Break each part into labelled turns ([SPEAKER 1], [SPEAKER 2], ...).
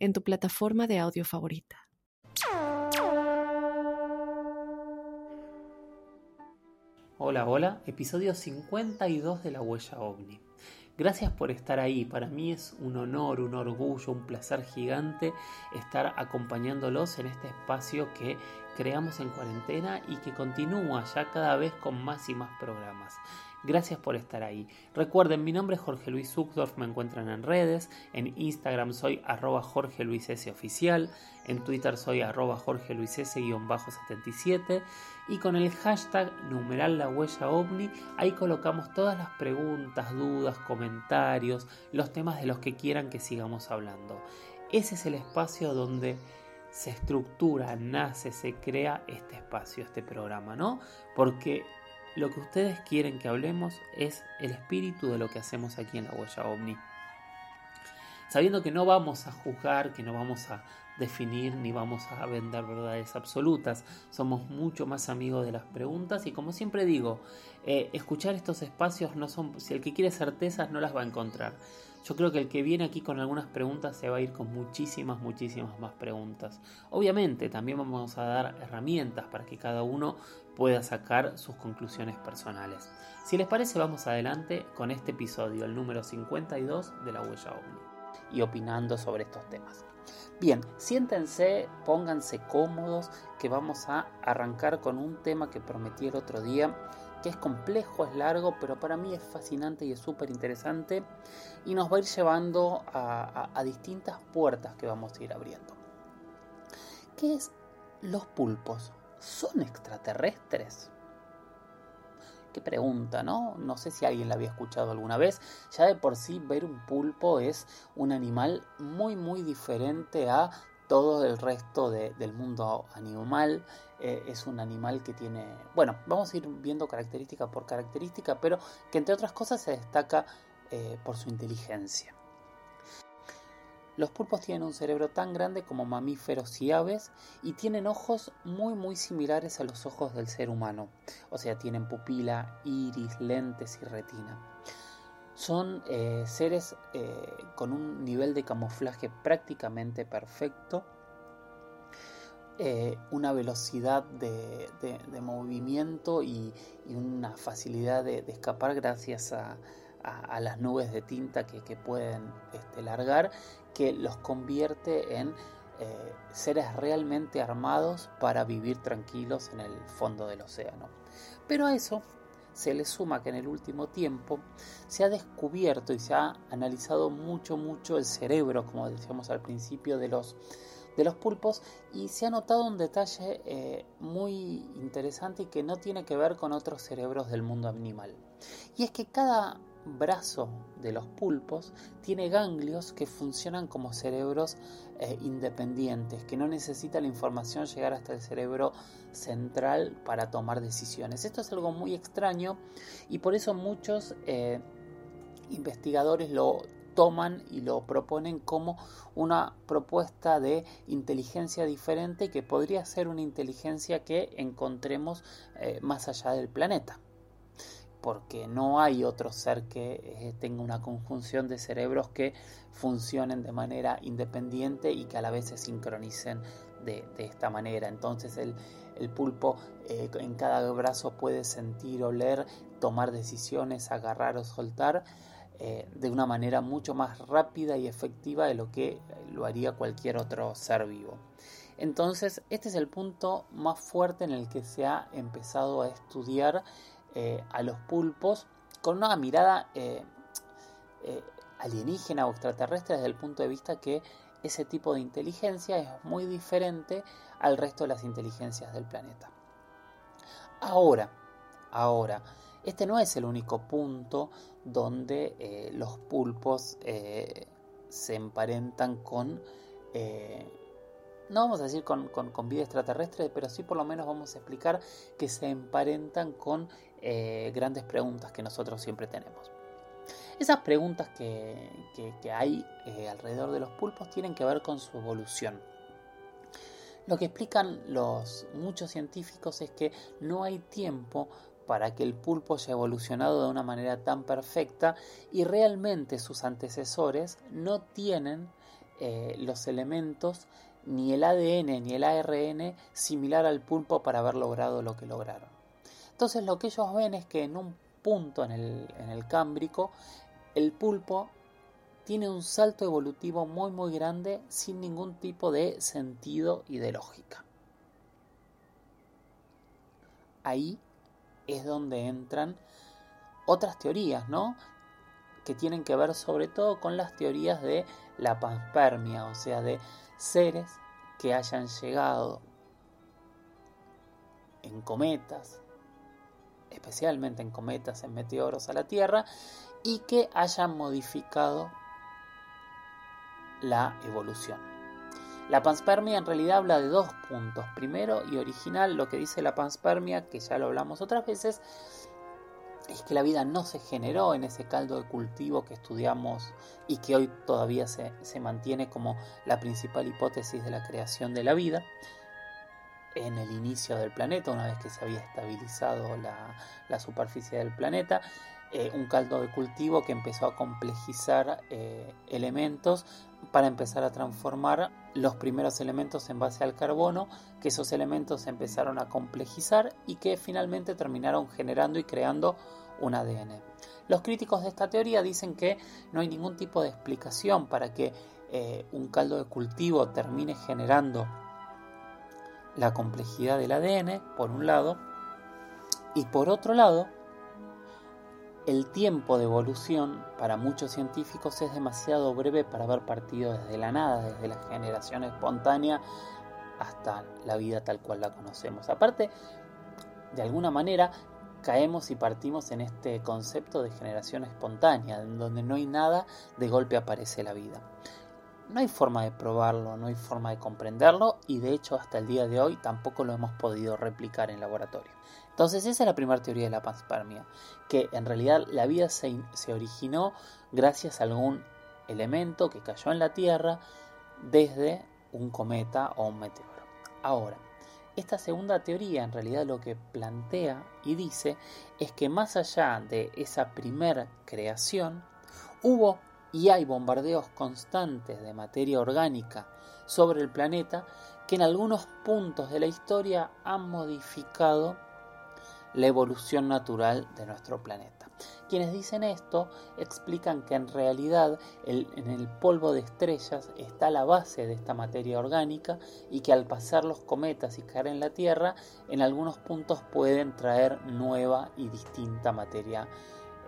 [SPEAKER 1] en tu plataforma de audio favorita.
[SPEAKER 2] Hola, hola, episodio 52 de La Huella OVNI. Gracias por estar ahí, para mí es un honor, un orgullo, un placer gigante estar acompañándolos en este espacio que creamos en cuarentena y que continúa ya cada vez con más y más programas. Gracias por estar ahí. Recuerden, mi nombre es Jorge Luis Zuckdorf, me encuentran en redes, en Instagram soy arroba Jorge Luis S oficial, en Twitter soy arroba Jorge Luis S-77 y con el hashtag numeral la huella ovni, ahí colocamos todas las preguntas, dudas, comentarios, los temas de los que quieran que sigamos hablando. Ese es el espacio donde se estructura, nace, se crea este espacio, este programa, ¿no? Porque lo que ustedes quieren que hablemos es el espíritu de lo que hacemos aquí en la huella ovni. Sabiendo que no vamos a juzgar, que no vamos a definir ni vamos a vender verdades absolutas, somos mucho más amigos de las preguntas y como siempre digo, eh, escuchar estos espacios no son, si el que quiere certezas no las va a encontrar. Yo creo que el que viene aquí con algunas preguntas se va a ir con muchísimas, muchísimas más preguntas. Obviamente también vamos a dar herramientas para que cada uno pueda sacar sus conclusiones personales. Si les parece, vamos adelante con este episodio, el número 52 de la huella OVNI, y opinando sobre estos temas. Bien, siéntense, pónganse cómodos, que vamos a arrancar con un tema que prometí el otro día que es complejo, es largo, pero para mí es fascinante y es súper interesante y nos va a ir llevando a, distintas puertas que vamos a ir abriendo. ¿Qué es los pulpos? ¿Son extraterrestres? Qué pregunta, ¿no? No sé si alguien la había escuchado alguna vez. Ya de por sí ver un pulpo es un animal muy muy diferente a todo el resto del mundo animal. Eh, es un animal que tiene, bueno, vamos a ir viendo característica por característica, pero que entre otras cosas se destaca eh, por su inteligencia. Los pulpos tienen un cerebro tan grande como mamíferos y aves y tienen ojos muy muy similares a los ojos del ser humano, o sea, tienen pupila, iris, lentes y retina. Son eh, seres con un nivel de camuflaje prácticamente perfecto eh, una velocidad de, movimiento y, una facilidad de, escapar gracias a, las nubes de tinta que, pueden este, largar, que los convierte en eh, seres realmente armados para vivir tranquilos en el fondo del océano. Pero a eso se le suma que en el último tiempo se ha descubierto y se ha analizado mucho, mucho el cerebro, como decíamos al principio, de los de los pulpos y se ha notado un detalle eh, muy interesante y que no tiene que ver con otros cerebros del mundo animal. Y es que cada brazo de los pulpos tiene ganglios que funcionan como cerebros eh, independientes, que no necesita la información llegar hasta el cerebro central para tomar decisiones. Esto es algo muy extraño y por eso muchos eh, investigadores lo toman y lo proponen como una propuesta de inteligencia diferente que podría ser una inteligencia que encontremos eh, más allá del planeta. Porque no hay otro ser que eh, tenga una conjunción de cerebros que funcionen de manera independiente y que a la vez se sincronicen de, esta manera. Entonces el, pulpo eh, en cada brazo puede sentir, oler, tomar decisiones, agarrar o soltar eh, de una manera mucho más rápida y efectiva de lo que lo haría cualquier otro ser vivo. Entonces, este es el punto más fuerte en el que se ha empezado a estudiar eh, a los pulpos con una mirada eh, alienígena o extraterrestre desde el punto de vista que ese tipo de inteligencia es muy diferente al resto de las inteligencias del planeta. Ahora, ahora, este no es el único punto donde eh, los pulpos eh, se emparentan con eh, no vamos a decir con, vida extraterrestre, pero sí por lo menos vamos a explicar que se emparentan con eh, grandes preguntas que nosotros siempre tenemos. Esas preguntas que, hay eh, alrededor de los pulpos tienen que ver con su evolución. Lo que explican los muchos científicos es que no hay tiempo para que el pulpo haya evolucionado de una manera tan perfecta y realmente sus antecesores no tienen eh, los elementos ni el ADN ni el ARN similar al pulpo para haber logrado lo que lograron. Entonces lo que ellos ven es que en un punto en el, en el Cámbrico el pulpo tiene un salto evolutivo muy muy grande sin ningún tipo de sentido y de lógica. Ahí es donde entran otras teorías, ¿no? Que tienen que ver sobre todo con las teorías de la panspermia, o sea, de seres que hayan llegado en cometas, especialmente en cometas, en meteoros a la Tierra, y que hayan modificado la evolución. La panspermia en realidad habla de dos puntos. Primero y original, lo que dice la panspermia, que ya lo hablamos otras veces, es que la vida no se generó en ese caldo de cultivo que estudiamos y que hoy todavía se, mantiene como la principal hipótesis de la creación de la vida en el inicio del planeta, una vez que se había estabilizado la, superficie del planeta. Eh, un caldo de cultivo que empezó a complejizar eh, elementos para empezar a transformar los primeros elementos en base al carbono, que esos elementos empezaron a complejizar y que finalmente terminaron generando y creando un ADN. Los críticos de esta teoría dicen que no hay ningún tipo de explicación para que eh, un caldo de cultivo termine generando la complejidad del ADN, por un lado, y por otro lado, el tiempo de evolución para muchos científicos es demasiado breve para haber partido desde la nada, desde la generación espontánea hasta la vida tal cual la conocemos. Aparte, de alguna manera, caemos y partimos en este concepto de generación espontánea, en donde no hay nada, de golpe aparece la vida. No hay forma de probarlo, no hay forma de comprenderlo y de hecho hasta el día de hoy tampoco lo hemos podido replicar en laboratorio. Entonces esa es la primera teoría de la panspermia, que en realidad la vida se, originó gracias a algún elemento que cayó en la Tierra desde un cometa o un meteoro. Ahora, esta segunda teoría en realidad lo que plantea y dice es que más allá de esa primera creación, hubo y hay bombardeos constantes de materia orgánica sobre el planeta que en algunos puntos de la historia han modificado la evolución natural de nuestro planeta. Quienes dicen esto explican que en realidad en el polvo de estrellas está la base de esta materia orgánica y que al pasar los cometas y caer en la Tierra, en algunos puntos pueden traer nueva y distinta materia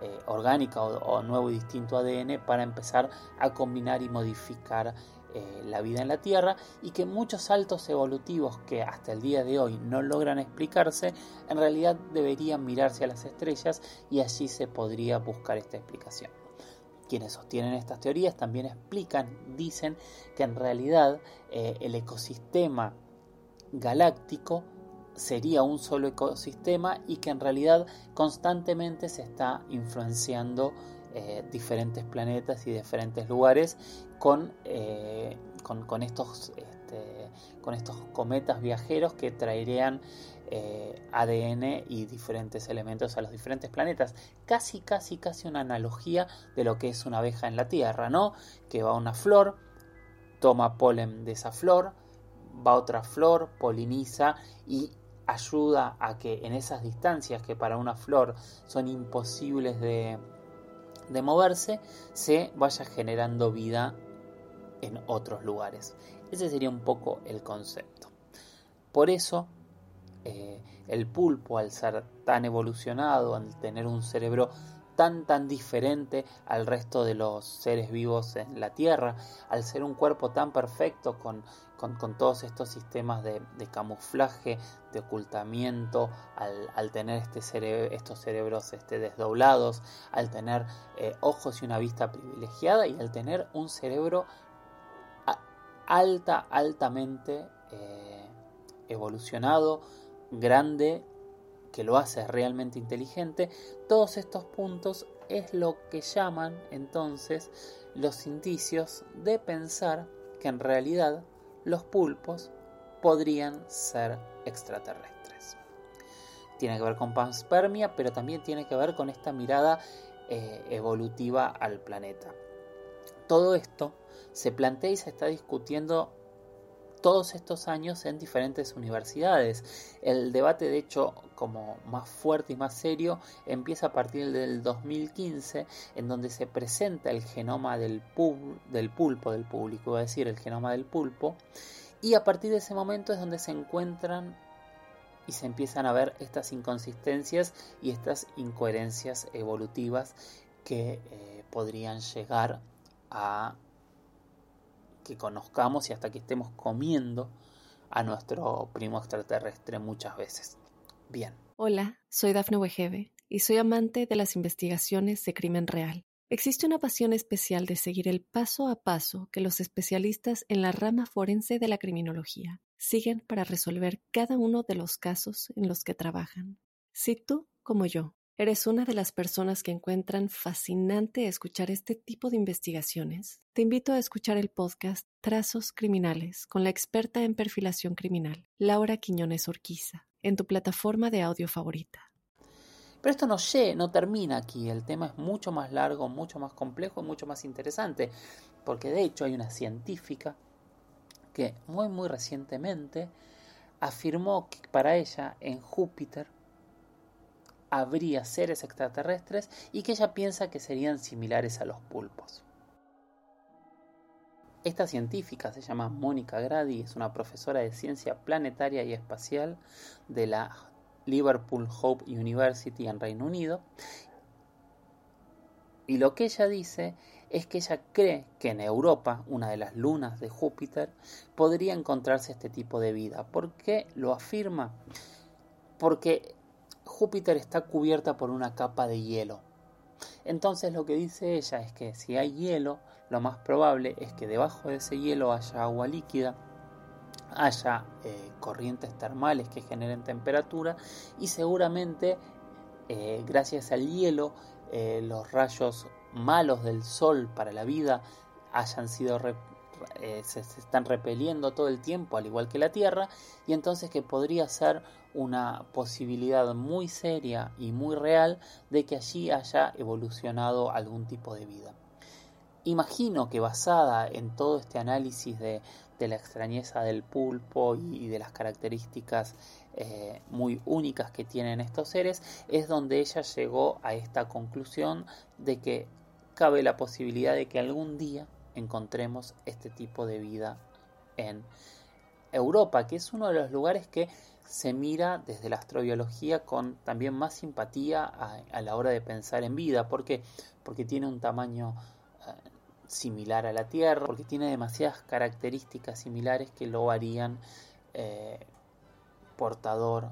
[SPEAKER 2] eh, orgánica o, nuevo y distinto ADN para empezar a combinar y modificar eh, la vida en la Tierra y que muchos saltos evolutivos que hasta el día de hoy no logran explicarse, en realidad deberían mirarse a las estrellas y allí se podría buscar esta explicación. Quienes sostienen estas teorías también explican, dicen que en realidad eh, el ecosistema galáctico sería un solo ecosistema y que en realidad constantemente se está influenciando eh, diferentes planetas y diferentes lugares eh, con, con, estos, este, con estos cometas viajeros que traerían eh, ADN y diferentes elementos a los diferentes planetas. Casi, casi, casi una analogía de lo que es una abeja en la Tierra, ¿no? Que va a una flor, toma polen de esa flor, va a otra flor, poliniza y ayuda a que en esas distancias que para una flor son imposibles de, de moverse, se vaya generando vida en otros lugares. Ese sería un poco el concepto. Por eso, eh, el pulpo, al ser tan evolucionado, al tener un cerebro tan tan diferente al resto de los seres vivos en la Tierra, al ser un cuerpo tan perfecto con, con, todos estos sistemas de, camuflaje, de ocultamiento, al, tener este estos cerebros este, desdoblados, al tener eh, ojos y una vista privilegiada y al tener un cerebro alta, altamente eh, evolucionado, grande, que lo hace realmente inteligente, todos estos puntos es lo que llaman entonces los indicios de pensar que en realidad los pulpos podrían ser extraterrestres. Tiene que ver con panspermia, pero también tiene que ver con esta mirada eh, evolutiva al planeta. Todo esto se plantea y se está discutiendo todos estos años en diferentes universidades. El debate, de hecho, como más fuerte y más serio, empieza a partir del 2015, en donde se presenta el genoma del, del pulpo, del público, a decir, el genoma del pulpo, y a partir de ese momento es donde se encuentran y se empiezan a ver estas inconsistencias y estas incoherencias evolutivas que eh, podrían llegar a que conozcamos y hasta que estemos comiendo a nuestro primo extraterrestre muchas veces. Bien.
[SPEAKER 1] Hola, soy Dafne Wegebe y soy amante de las investigaciones de crimen real. Existe una pasión especial de seguir el paso a paso que los especialistas en la rama forense de la criminología siguen para resolver cada uno de los casos en los que trabajan. Si tú, como yo, ¿Eres una de las personas que encuentran fascinante escuchar este tipo de investigaciones? Te invito a escuchar el podcast Trazos Criminales con la experta en perfilación criminal, Laura Quiñones Orquiza, en tu plataforma de audio favorita.
[SPEAKER 2] Pero esto no, no termina aquí, el tema es mucho más largo, mucho más complejo y mucho más interesante, porque de hecho hay una científica que muy muy recientemente afirmó que para ella en Júpiter habría seres extraterrestres y que ella piensa que serían similares a los pulpos. Esta científica se llama Mónica Grady, es una profesora de ciencia planetaria y espacial de la Liverpool Hope University en Reino Unido. Y lo que ella dice es que ella cree que en Europa, una de las lunas de Júpiter, podría encontrarse este tipo de vida. ¿Por qué lo afirma? Porque Júpiter está cubierta por una capa de hielo. Entonces lo que dice ella es que si hay hielo, lo más probable es que debajo de ese hielo haya agua líquida, haya eh, corrientes termales que generen temperatura y seguramente eh, gracias al hielo eh, los rayos malos del sol para la vida hayan sido se, están repeliendo todo el tiempo al igual que la Tierra y entonces que podría ser una posibilidad muy seria y muy real de que allí haya evolucionado algún tipo de vida. Imagino que basada en todo este análisis de, la extrañeza del pulpo y, de las características eh, muy únicas que tienen estos seres, es donde ella llegó a esta conclusión de que cabe la posibilidad de que algún día encontremos este tipo de vida en Europa, que es uno de los lugares que se mira desde la astrobiología con también más simpatía a, la hora de pensar en vida. ¿Por qué? Porque tiene un tamaño eh, similar a la Tierra, porque tiene demasiadas características similares que lo harían eh, portador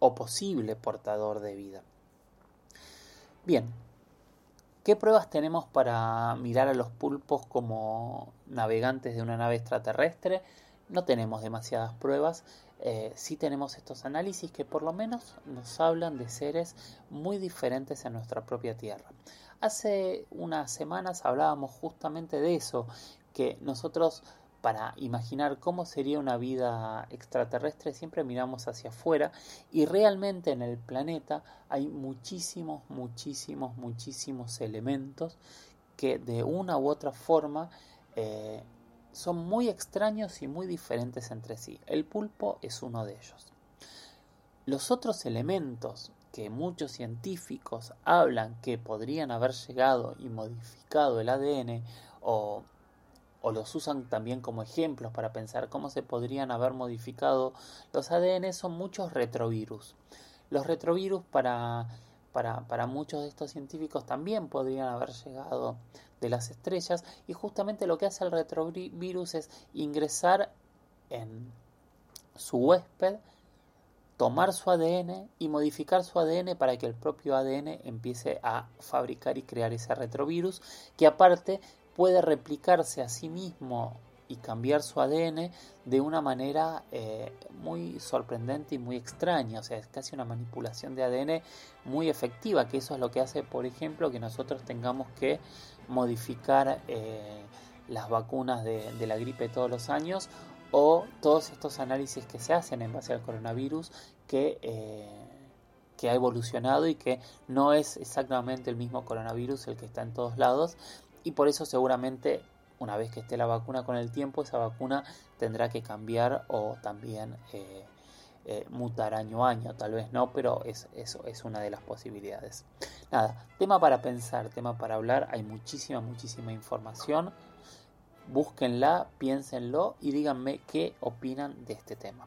[SPEAKER 2] o posible portador de vida. Bien, ¿qué pruebas tenemos para mirar a los pulpos como navegantes de una nave extraterrestre? no tenemos demasiadas pruebas, eh, sí tenemos estos análisis que por lo menos nos hablan de seres muy diferentes en nuestra propia Tierra. Hace unas semanas hablábamos justamente de eso, que nosotros para imaginar cómo sería una vida extraterrestre siempre miramos hacia afuera y realmente en el planeta hay muchísimos, muchísimos, muchísimos elementos que de una u otra forma eh, son muy extraños y muy diferentes entre sí. El pulpo es uno de ellos. Los otros elementos que muchos científicos hablan que podrían haber llegado y modificado el ADN o, o los usan también como ejemplos para pensar cómo se podrían haber modificado los ADN son muchos retrovirus. Los retrovirus para, para, para muchos de estos científicos también podrían haber llegado de las estrellas y justamente lo que hace el retrovirus es ingresar en su huésped, tomar su ADN y modificar su ADN para que el propio ADN empiece a fabricar y crear ese retrovirus que aparte puede replicarse a sí mismo y cambiar su ADN de una manera eh, muy sorprendente y muy extraña. O sea, es casi una manipulación de ADN muy efectiva, que eso es lo que hace, por ejemplo, que nosotros tengamos que modificar eh, las vacunas de, la gripe todos los años o todos estos análisis que se hacen en base al coronavirus que, eh, que ha evolucionado y que no es exactamente el mismo coronavirus el que está en todos lados y por eso seguramente una vez que esté la vacuna con el tiempo, esa vacuna tendrá que cambiar o también eh, eh, mutar año a año, tal vez no, pero es, eso es una de las posibilidades. Nada, tema para pensar, tema para hablar, hay muchísima, muchísima información. Búsquenla, piénsenlo y díganme qué opinan de este tema.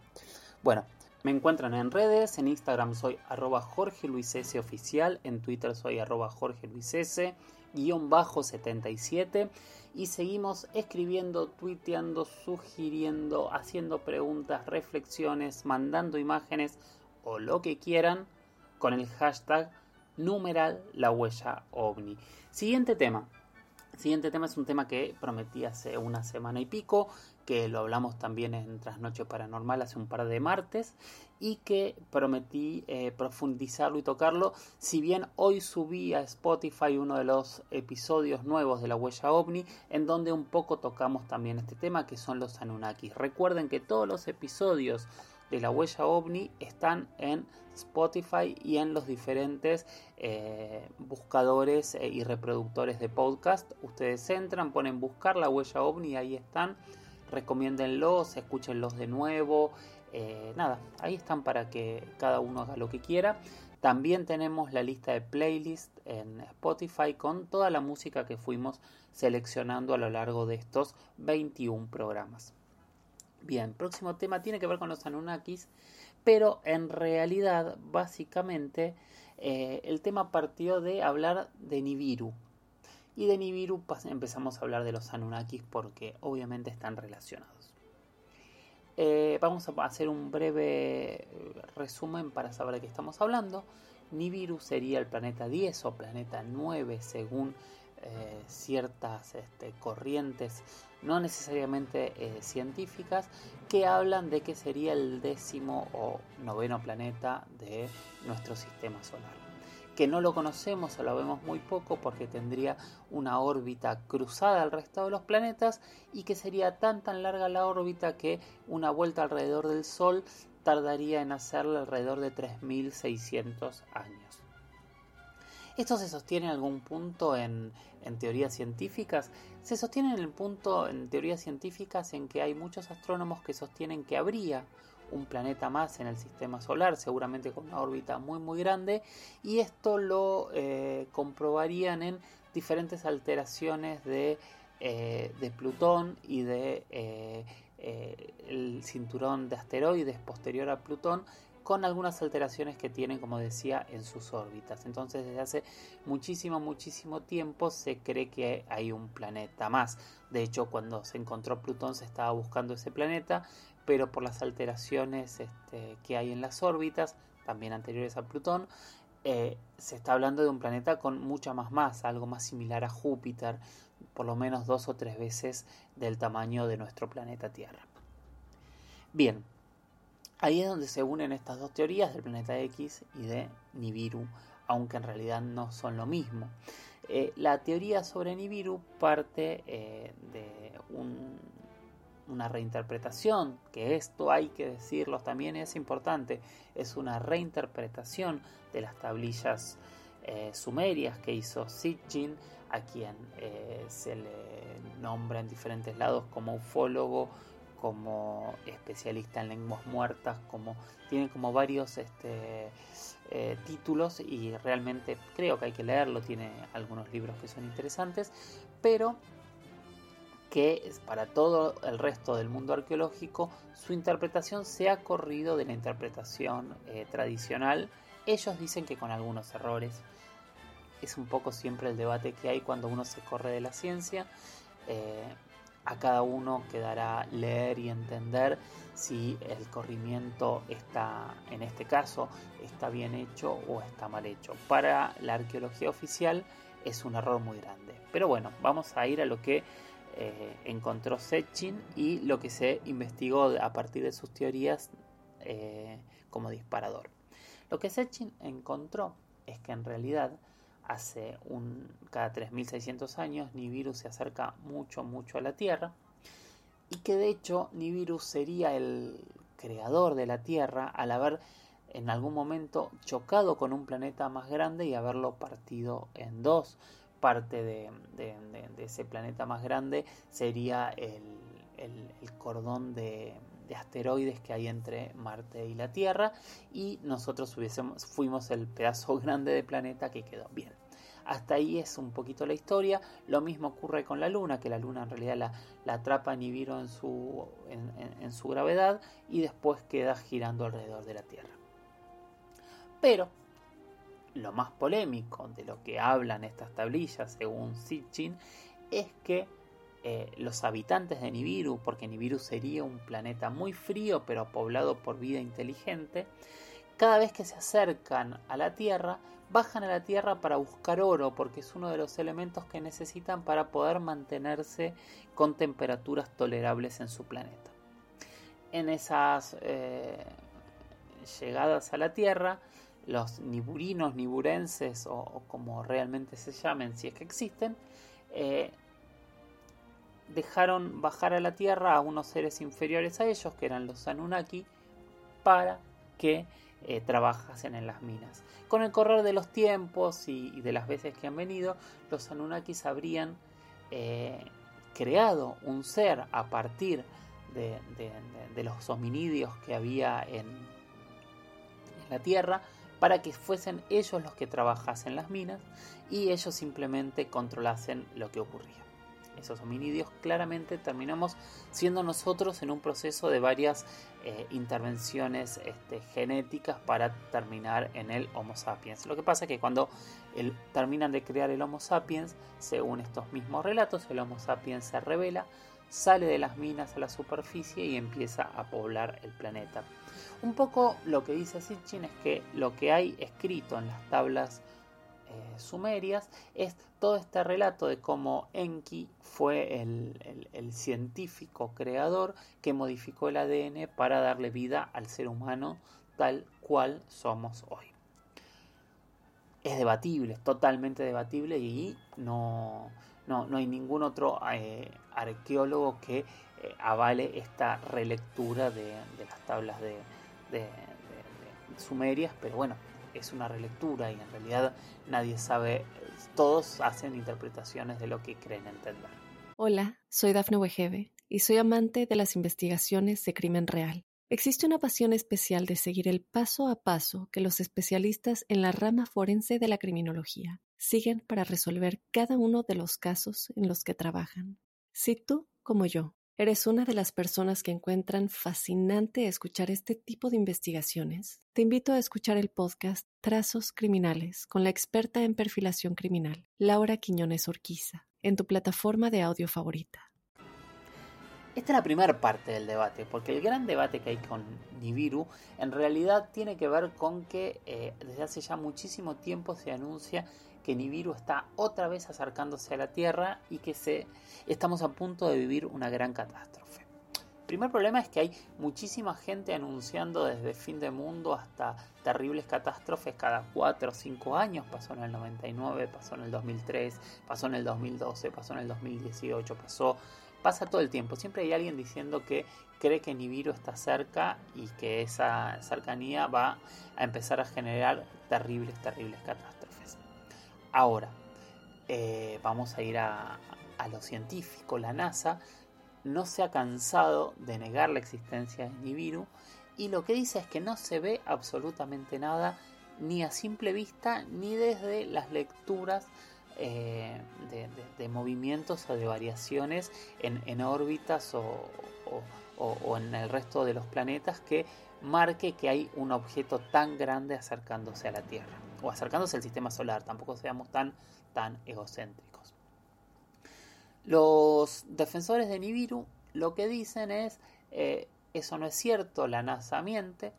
[SPEAKER 2] Bueno, me encuentran en redes, en Instagram soy arroba Jorge Luis S. Oficial, en Twitter soy arroba Jorge Luis S 77 y seguimos escribiendo, tuiteando, sugiriendo, haciendo preguntas, reflexiones, mandando imágenes o lo que quieran con el hashtag numeral la huella ovni. Siguiente tema. Siguiente tema es un tema que prometí hace una semana y pico, que lo hablamos también en Trasnoche Paranormal hace un par de martes y que prometí eh, profundizarlo y tocarlo. Si bien hoy subí a Spotify uno de los episodios nuevos de la huella ovni, en donde un poco tocamos también este tema que son los Anunnakis. Recuerden que todos los episodios de la huella ovni están en Spotify y en los diferentes eh, buscadores eh, y reproductores de podcast. Ustedes entran, ponen buscar la huella ovni ahí están. Recomiéndenlos, escúchenlos de nuevo. Eh, nada, ahí están para que cada uno haga lo que quiera. También tenemos la lista de playlist en Spotify con toda la música que fuimos seleccionando a lo largo de estos 21 programas. Bien, próximo tema tiene que ver con los Anunnakis, pero en realidad, básicamente, eh, el tema partió de hablar de Nibiru. Y de Nibiru empezamos a hablar de los Anunnakis porque obviamente están relacionados. Eh, vamos a hacer un breve resumen para saber de qué estamos hablando. Nibiru sería el planeta 10 o planeta 9 según eh, ciertas este, corrientes, no necesariamente eh, científicas, que hablan de que sería el décimo o noveno planeta de nuestro sistema solar que no lo conocemos o lo vemos muy poco porque tendría una órbita cruzada al resto de los planetas y que sería tan tan larga la órbita que una vuelta alrededor del Sol tardaría en hacerla alrededor de 3.600 años. ¿Esto se sostiene en algún punto en, teorías científicas? Se sostiene en el punto en teorías científicas en que hay muchos astrónomos que sostienen que habría un planeta más en el sistema solar, seguramente con una órbita muy muy grande, y esto lo eh, comprobarían en diferentes alteraciones de, eh, de Plutón y de eh, el cinturón de asteroides posterior a Plutón con algunas alteraciones que tienen, como decía, en sus órbitas. Entonces, desde hace muchísimo, muchísimo tiempo se cree que hay un planeta más. De hecho, cuando se encontró Plutón se estaba buscando ese planeta, pero por las alteraciones este, que hay en las órbitas, también anteriores a Plutón, eh, se está hablando de un planeta con mucha más masa, algo más similar a Júpiter, por lo menos dos o tres veces del tamaño de nuestro planeta Tierra. Bien, ahí es donde se unen estas dos teorías del planeta X y de Nibiru, aunque en realidad no son lo mismo. Eh, la teoría sobre Nibiru parte eh, de un una reinterpretación, que esto hay que decirlo también es importante, es una reinterpretación de las tablillas eh, sumerias que hizo Sitchin, a quien se le nombra en diferentes lados como ufólogo, como especialista en lenguas muertas, como tiene como varios este, eh, títulos y realmente creo que hay que leerlo, tiene algunos libros que son interesantes, pero que para todo el resto del mundo arqueológico su interpretación se ha corrido de la interpretación eh, tradicional. Ellos dicen que con algunos errores. Es un poco siempre el debate que hay cuando uno se corre de la ciencia. Eh, a cada uno quedará leer y entender si el corrimiento está, en este caso, está bien hecho o está mal hecho. Para la arqueología oficial, es un error muy grande. Pero bueno, vamos a ir a lo que eh, encontró Sechin y lo que se investigó a partir de sus teorías eh, como disparador. Lo que Sechin encontró es que en realidad hace un, cada 3600 años Nibiru se acerca mucho, mucho a la Tierra y que de hecho Nibiru sería el creador de la Tierra al haber en algún momento chocado con un planeta más grande y haberlo partido en dos. Parte de, ese planeta más grande sería el, cordón de, asteroides que hay entre Marte y la Tierra y nosotros fuimos el pedazo grande de planeta que quedó bien. Hasta ahí es un poquito la historia. Lo mismo ocurre con la Luna, que la Luna en realidad la, atrapa Nibiru en su, en su gravedad y después queda girando alrededor de la Tierra. Pero lo más polémico de lo que hablan estas tablillas, según Sitchin, es que eh, los habitantes de Nibiru, porque Nibiru sería un planeta muy frío pero poblado por vida inteligente, cada vez que se acercan a la Tierra, bajan a la Tierra para buscar oro, porque es uno de los elementos que necesitan para poder mantenerse con temperaturas tolerables en su planeta. En esas eh, llegadas a la Tierra, los niburinos, niburenses o, como realmente se llamen, si es que existen, eh, dejaron bajar a la tierra a unos seres inferiores a ellos, que eran los Anunnaki, para que eh, trabajasen en las minas. Con el correr de los tiempos y, de las veces que han venido, los Anunnakis habrían eh, creado un ser a partir de, los hominidios que había en la Tierra, para que fuesen ellos los que trabajasen las minas y ellos simplemente controlasen lo que ocurría. Esos hominidios claramente terminamos siendo nosotros en un proceso de varias eh, intervenciones este, genéticas para terminar en el Homo sapiens. Lo que pasa es que cuando terminan de crear el Homo sapiens, según estos mismos relatos, el Homo sapiens se revela, sale de las minas a la superficie y empieza a poblar el planeta. Un poco lo que dice Sitchin es que lo que hay escrito en las tablas eh, sumerias es todo este relato de cómo Enki fue el, científico creador que modificó el ADN para darle vida al ser humano tal cual somos hoy. Es debatible, totalmente debatible y no, no, hay ningún otro eh, arqueólogo que eh, avale esta relectura de las tablas de, de, sumerias, pero bueno, es una relectura y en realidad nadie sabe, todos hacen interpretaciones de lo que creen entender.
[SPEAKER 1] Hola, soy Dafne Wegebe y soy amante de las investigaciones de crimen real. Existe una pasión especial de seguir el paso a paso que los especialistas en la rama forense de la criminología siguen para resolver cada uno de los casos en los que trabajan. Si tú, como yo, ¿Eres una de las personas que encuentran fascinante escuchar este tipo de investigaciones? Te invito a escuchar el podcast Trazos Criminales con la experta en perfilación criminal, Laura Quiñones Orquiza, en tu plataforma de audio favorita.
[SPEAKER 2] Esta es la primera parte del debate, porque el gran debate que hay con Nibiru en realidad tiene que ver con que eh, desde hace ya muchísimo tiempo se anuncia que Nibiru está otra vez acercándose a la Tierra y que se, estamos a punto de vivir una gran catástrofe. El primer problema es que hay muchísima gente anunciando desde fin de mundo hasta terribles catástrofes cada 4 o 5 años. Pasó en el 99, pasó en el 2003, pasó en el 2012, pasó en el 2018, pasó pasa todo el tiempo. Siempre hay alguien diciendo que cree que Nibiru está cerca y que esa cercanía va a empezar a generar terribles, terribles catástrofes. Ahora, eh, vamos a ir a, lo científico. La NASA no se ha cansado de negar la existencia de Nibiru y lo que dice es que no se ve absolutamente nada ni a simple vista ni desde las lecturas eh, de, movimientos o de variaciones en, órbitas o, o, en el resto de los planetas que marque que hay un objeto tan grande acercándose a la Tierra o acercándose al sistema solar, tampoco seamos tan, tan egocéntricos. Los defensores de Nibiru lo que dicen es, eh, eso no es cierto, la NASA miente,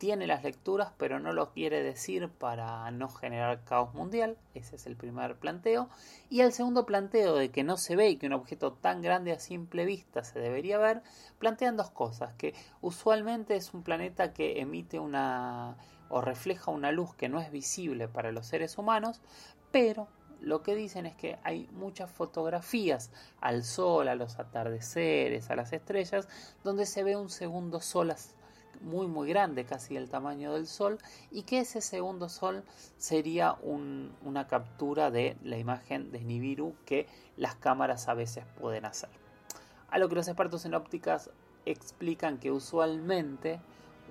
[SPEAKER 2] tiene las lecturas, pero no lo quiere decir para no generar caos mundial. Ese es el primer planteo. Y el segundo planteo de que no se ve y que un objeto tan grande a simple vista se debería ver, plantean dos cosas. Que usualmente es un planeta que emite una o refleja una luz que no es visible para los seres humanos, pero lo que dicen es que hay muchas fotografías al sol, a los atardeceres, a las estrellas, donde se ve un segundo sol muy muy grande, casi el tamaño del Sol, y que ese segundo Sol sería una captura de la imagen de Nibiru que las cámaras a veces pueden hacer. A lo que los expertos en ópticas explican que usualmente,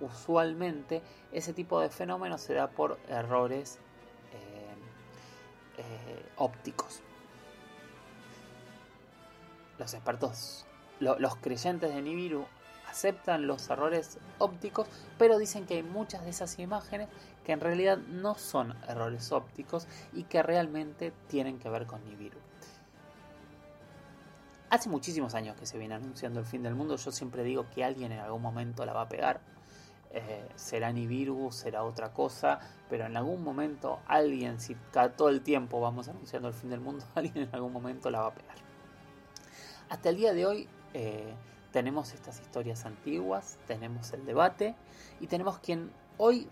[SPEAKER 2] usualmente ese tipo de fenómeno se da por errores eh, eh, ópticos. Los expertos, los creyentes de Nibiru aceptan los errores ópticos, pero dicen que hay muchas de esas imágenes que en realidad no son errores ópticos y que realmente tienen que ver con Nibiru. Hace muchísimos años que se viene anunciando el fin del mundo, yo siempre digo que alguien en algún momento la va a pegar. Eh, será Nibiru, será otra cosa, pero en algún momento alguien, si todo el tiempo vamos anunciando el fin del mundo, alguien en algún momento la va a pegar. Hasta el día de hoy, eh, tenemos estas historias antiguas, tenemos el debate y tenemos quien hoy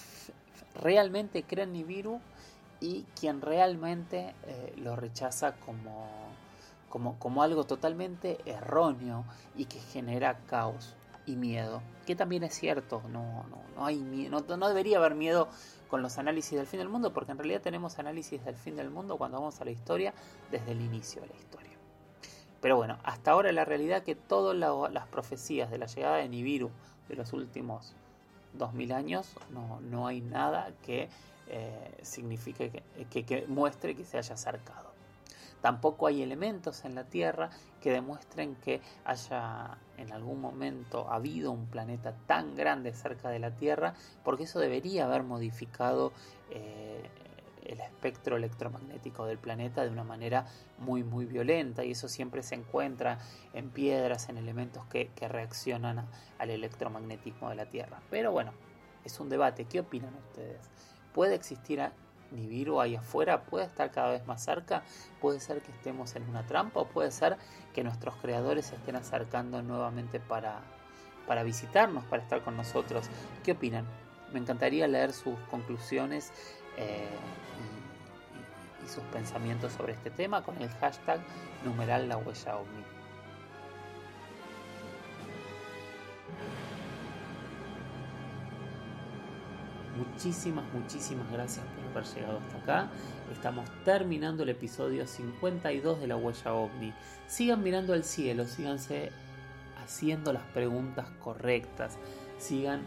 [SPEAKER 2] realmente cree en Nibiru y quien realmente eh, lo rechaza como, como, algo totalmente erróneo y que genera caos miedo. Que también es cierto, no, no, no, hay no, no debería haber miedo con los análisis del fin del mundo, porque en realidad tenemos análisis del fin del mundo cuando vamos a la historia desde el inicio de la historia. Pero bueno, hasta ahora la realidad que todas las profecías de la llegada de Nibiru de los últimos 2000 años, no, no hay nada que eh, signifique que, que, muestre que se haya acercado. Tampoco hay elementos en la Tierra que demuestren que haya en algún momento habido un planeta tan grande cerca de la Tierra, porque eso debería haber modificado eh, el espectro electromagnético del planeta de una manera muy muy violenta y eso siempre se encuentra en piedras, en elementos que, reaccionan al electromagnetismo de la Tierra. Pero bueno, es un debate. ¿Qué opinan ustedes? ¿Puede existir Nibiru ahí afuera? ¿Puede estar cada vez más cerca? ¿Puede ser que estemos en una trampa? ¿O puede ser que nuestros creadores se estén acercando nuevamente para, para visitarnos, para estar con nosotros? ¿Qué opinan? Me encantaría leer sus conclusiones eh, y, sus pensamientos sobre este tema con el hashtag numeral la huella ovni. Muchísimas, muchísimas gracias por haber llegado hasta acá. Estamos terminando el episodio 52 de la huella ovni. Sigan mirando al cielo, síganse haciendo las preguntas correctas, sigan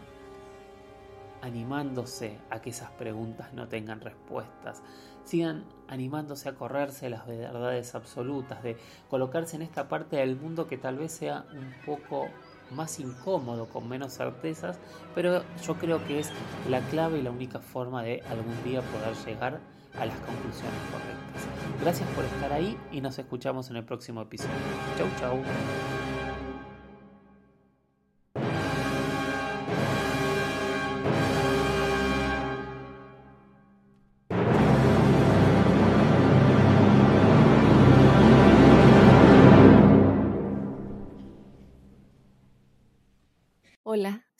[SPEAKER 2] animándose a que esas preguntas no tengan respuestas. Sigan animándose a correrse las verdades absolutas, de colocarse en esta parte del mundo que tal vez sea un poco más incómodo, con menos certezas, pero yo creo que es la clave y la única forma de algún día poder llegar a las conclusiones correctas. Gracias por estar ahí y nos escuchamos en el próximo episodio. Chau chau.